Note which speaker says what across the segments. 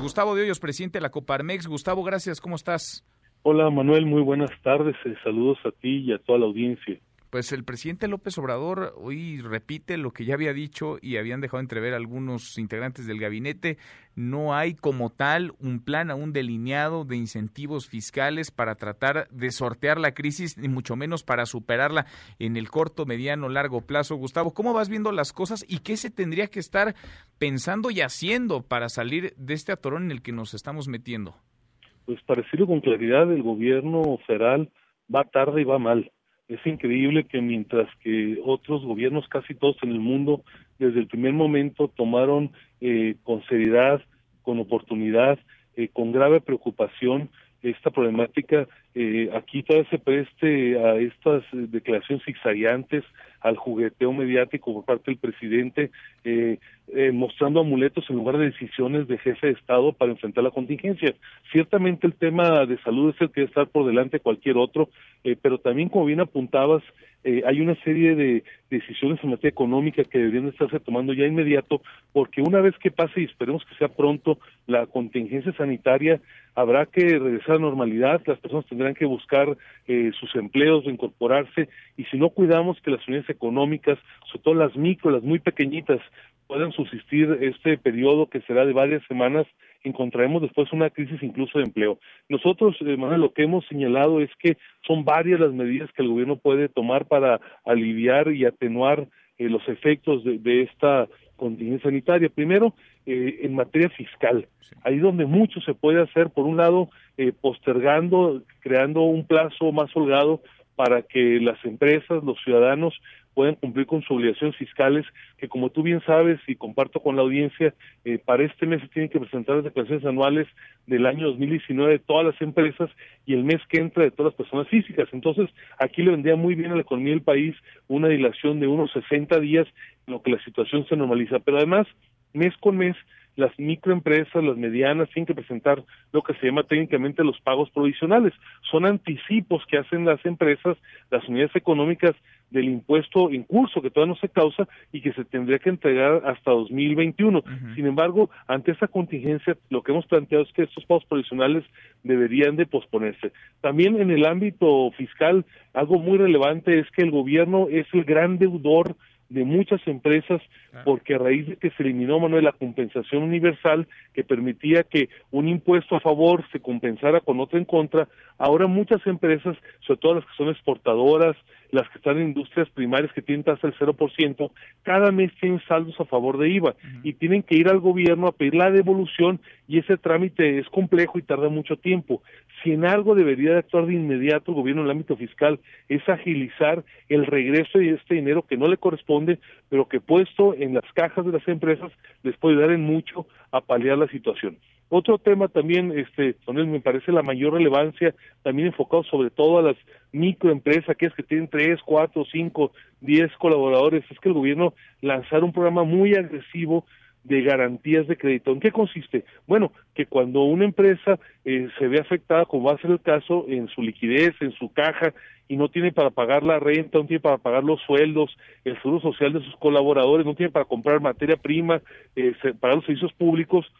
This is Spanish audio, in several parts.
Speaker 1: Gustavo de Hoyos, presidente de la Coparmex. Gustavo, gracias, ¿cómo estás?
Speaker 2: Hola Manuel, muy buenas tardes. Eh, saludos a ti y a toda la audiencia.
Speaker 1: Pues el presidente López Obrador hoy repite lo que ya había dicho y habían dejado entrever algunos integrantes del gabinete. No hay como tal un plan aún delineado de incentivos fiscales para tratar de sortear la crisis, ni mucho menos para superarla en el corto, mediano, largo plazo. Gustavo, ¿cómo vas viendo las cosas y qué se tendría que estar pensando y haciendo para salir de este atorón en el que nos estamos metiendo?
Speaker 2: Pues para decirlo con claridad, el gobierno federal va tarde y va mal es increíble que mientras que otros gobiernos, casi todos en el mundo, desde el primer momento tomaron eh, con seriedad, con oportunidad, eh, con grave preocupación esta problemática, eh, aquí todavía se preste a estas declaraciones zigzagueantes, al jugueteo mediático por parte del presidente, eh, eh, mostrando amuletos en lugar de decisiones de jefe de Estado para enfrentar la contingencia. Ciertamente el tema de salud es el que debe estar por delante de cualquier otro, eh, pero también, como bien apuntabas, eh, hay una serie de decisiones en materia económica que deberían estarse tomando ya inmediato, porque una vez que pase, y esperemos que sea pronto, la contingencia sanitaria, habrá que regresar a normalidad, las personas tendrán que buscar eh, sus empleos, incorporarse, y si no cuidamos que las unidades económicas, sobre todo las micro, las muy pequeñitas, puedan subsistir este periodo que será de varias semanas, encontraremos después una crisis incluso de empleo. Nosotros, eh, lo que hemos señalado es que son varias las medidas que el gobierno puede tomar para aliviar y atenuar eh, los efectos de, esta contingencia sanitaria. Primero, eh, en materia fiscal, ahí donde mucho se puede hacer, por un lado, eh, postergando, creando un plazo más holgado para que las empresas, los ciudadanos puedan cumplir con sus obligaciones fiscales, que como tú bien sabes y comparto con la audiencia, eh, para este mes se tienen que presentar las declaraciones anuales del año 2019 de todas las empresas y el mes que entra de todas las personas físicas. Entonces, aquí le vendría muy bien a la economía del país una dilación de unos 60 días en lo que la situación se normaliza. Pero además, mes con mes, las microempresas, las medianas, tienen que presentar lo que se llama técnicamente los pagos provisionales. Son anticipos que hacen las empresas, las unidades económicas del impuesto en curso que todavía no se causa y que se tendría que entregar hasta 2021. Sin embargo, ante esta contingencia, lo que hemos planteado es que estos pagos provisionales deberían de posponerse. También en el ámbito fiscal, algo muy relevante es que el gobierno es el gran deudor de muchas empresas porque a raíz de que se eliminó Manuel la compensación universal que permitía que un impuesto a favor se compensara con otro en contra, ahora muchas empresas, sobre todo las que son exportadoras, las que están en industrias primarias que tienen tasa del 0%, cada mes tienen saldos a favor de IVA y tienen que ir al gobierno a pedir la devolución y ese trámite es complejo y tarda mucho tiempo. Si en algo debería de actuar de inmediato el gobierno en el ámbito fiscal es agilizar el regreso de este dinero que no le corresponde, pero que puesto en las cajas de las empresas les puede dar en mucho a paliar la situación. Otro tema también, este, él me parece la mayor relevancia, también enfocado sobre todo a las microempresas, que es que tienen tres, cuatro, cinco, diez colaboradores, es que el gobierno lanzara un programa muy agresivo de garantías de crédito. ¿En qué consiste? Bueno, que cuando una empresa eh, se ve afectada, como va a ser el caso, en su liquidez, en su caja, y no tiene para pagar la renta, no tiene para pagar los sueldos, el seguro social de sus colaboradores, no tiene para comprar materia prima, eh, para los servicios públicos,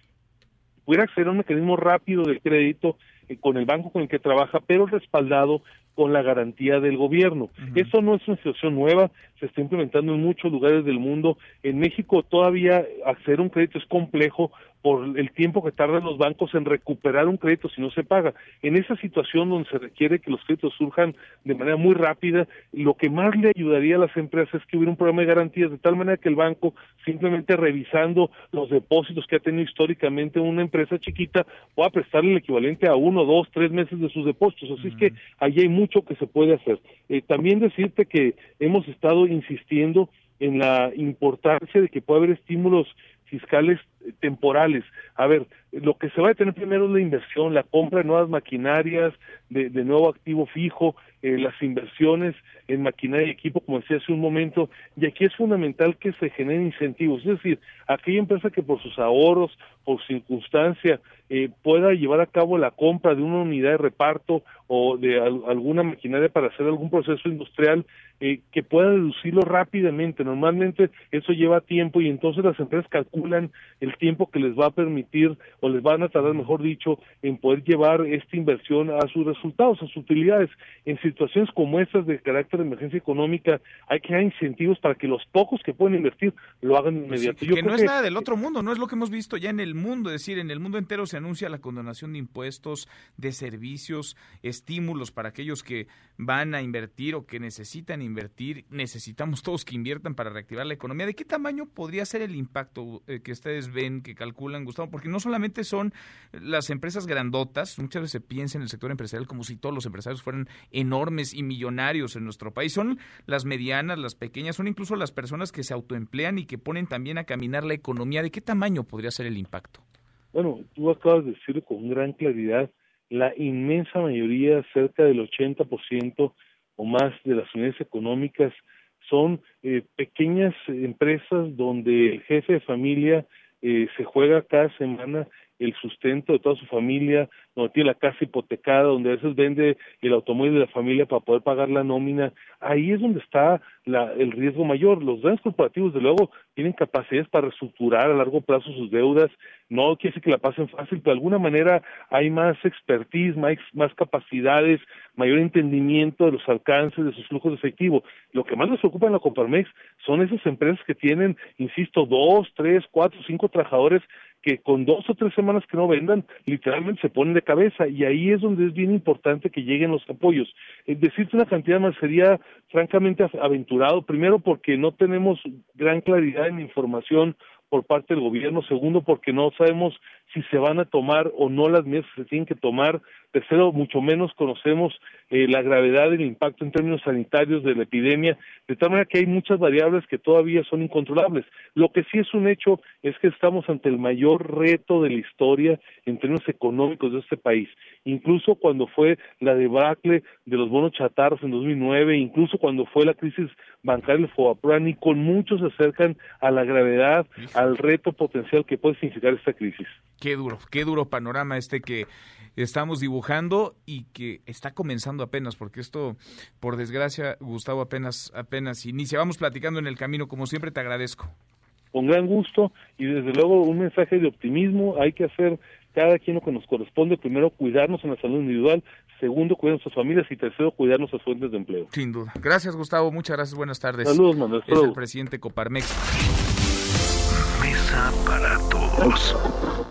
Speaker 2: pudiera acceder a un mecanismo rápido de crédito eh, con el banco con el que trabaja, pero respaldado con la garantía del gobierno. Eso no es una situación nueva, se está implementando en muchos lugares del mundo. En México todavía acceder a un crédito es complejo por el tiempo que tardan los bancos en recuperar un crédito si no se paga. En esa situación donde se requiere que los créditos surjan de manera muy rápida, lo que más le ayudaría a las empresas es que hubiera un programa de garantías de tal manera que el banco simplemente revisando los depósitos que ha tenido históricamente una empresa chiquita pueda prestarle el equivalente a uno, dos, tres meses de sus depósitos. Así es que allí hay mucho que se puede hacer. Eh, también decirte que hemos estado insistiendo en la importancia de que pueda haber estímulos fiscales temporales. A ver, lo que se va a tener primero es la inversión, la compra de nuevas maquinarias, de, nuevo activo fijo, eh, las inversiones en maquinaria y equipo, como decía hace un momento, y aquí es fundamental que se generen incentivos, es decir, aquella empresa que por sus ahorros, por circunstancia, eh, pueda llevar a cabo la compra de una unidad de reparto o de alguna maquinaria para hacer algún proceso industrial, eh, que pueda deducirlo rápidamente. Normalmente eso lleva tiempo y entonces las empresas calculan el el tiempo que les va a permitir o les van a tardar, mejor dicho, en poder llevar esta inversión a sus resultados, a sus utilidades. En situaciones como estas de carácter de emergencia económica, hay que dar incentivos para que los pocos que pueden invertir lo hagan pues inmediato.
Speaker 1: que no es nada del otro mundo, no es lo que hemos visto ya en el mundo, es decir, en el mundo entero se anuncia la condonación de impuestos, de servicios, estímulos para aquellos que van a invertir o que necesitan invertir. Necesitamos todos que inviertan para reactivar la economía. ¿De qué tamaño podría ser el impacto eh, que ustedes ven, que calculan, Gustavo? Porque no solamente son las empresas grandotas, muchas veces se piensa en el sector empresarial como si todos los empresarios fueran enormes y millonarios en nuestro país. Son las medianas, las pequeñas, son incluso las personas que se autoemplean y que ponen también a caminar la economía. ¿De qué tamaño podría ser el impacto?
Speaker 2: Bueno, tú acabas de decir con gran claridad, la inmensa mayoría, cerca del 80% o más de las unidades económicas son eh, pequeñas empresas donde el jefe de familia eh, se juega cada semana el sustento de toda su familia, donde tiene la casa hipotecada, donde a veces vende el automóvil de la familia para poder pagar la nómina, ahí es donde está la, el riesgo mayor. Los grandes corporativos, de luego, tienen capacidades para reestructurar a largo plazo sus deudas, no quiere decir que la pasen fácil, pero de alguna manera hay más expertise, más, más capacidades, mayor entendimiento de los alcances de sus flujos de efectivo. Lo que más les preocupa en la Coparmex son esas empresas que tienen, insisto, dos, tres, cuatro, cinco trabajadores que con dos o tres semanas que no vendan, literalmente se ponen de cabeza. Y ahí es donde es bien importante que lleguen los apoyos. Eh, decirte una cantidad más sería francamente aventurado, primero porque no tenemos gran claridad en información por parte del gobierno, segundo porque no sabemos si se van a tomar o no las medidas que se tienen que tomar, tercero mucho menos conocemos eh, la gravedad del impacto en términos sanitarios de la epidemia, de tal manera que hay muchas variables que todavía son incontrolables. Lo que sí es un hecho es que estamos ante el mayor reto de la historia en términos económicos de este país, incluso cuando fue la debacle de los bonos chatarros en 2009, incluso cuando fue la crisis bancaria del FOBAPRAN, y con muchos se acercan a la gravedad, al reto potencial que puede significar esta crisis.
Speaker 1: Qué duro, qué duro panorama este que estamos dibujando y que está comenzando apenas, porque esto, por desgracia, Gustavo, apenas, apenas inicia. Vamos platicando en el camino, como siempre, te agradezco.
Speaker 2: Con gran gusto y desde luego un mensaje de optimismo. Hay que hacer cada quien lo que nos corresponde. Primero, cuidarnos en la salud individual. Segundo, cuidar a nuestras familias. Y tercero, cuidar nuestras fuentes de empleo.
Speaker 1: Sin duda. Gracias, Gustavo. Muchas gracias. Buenas tardes.
Speaker 2: Saludos, Manuel.
Speaker 1: Es el presidente Coparmex.
Speaker 3: Mesa para todos.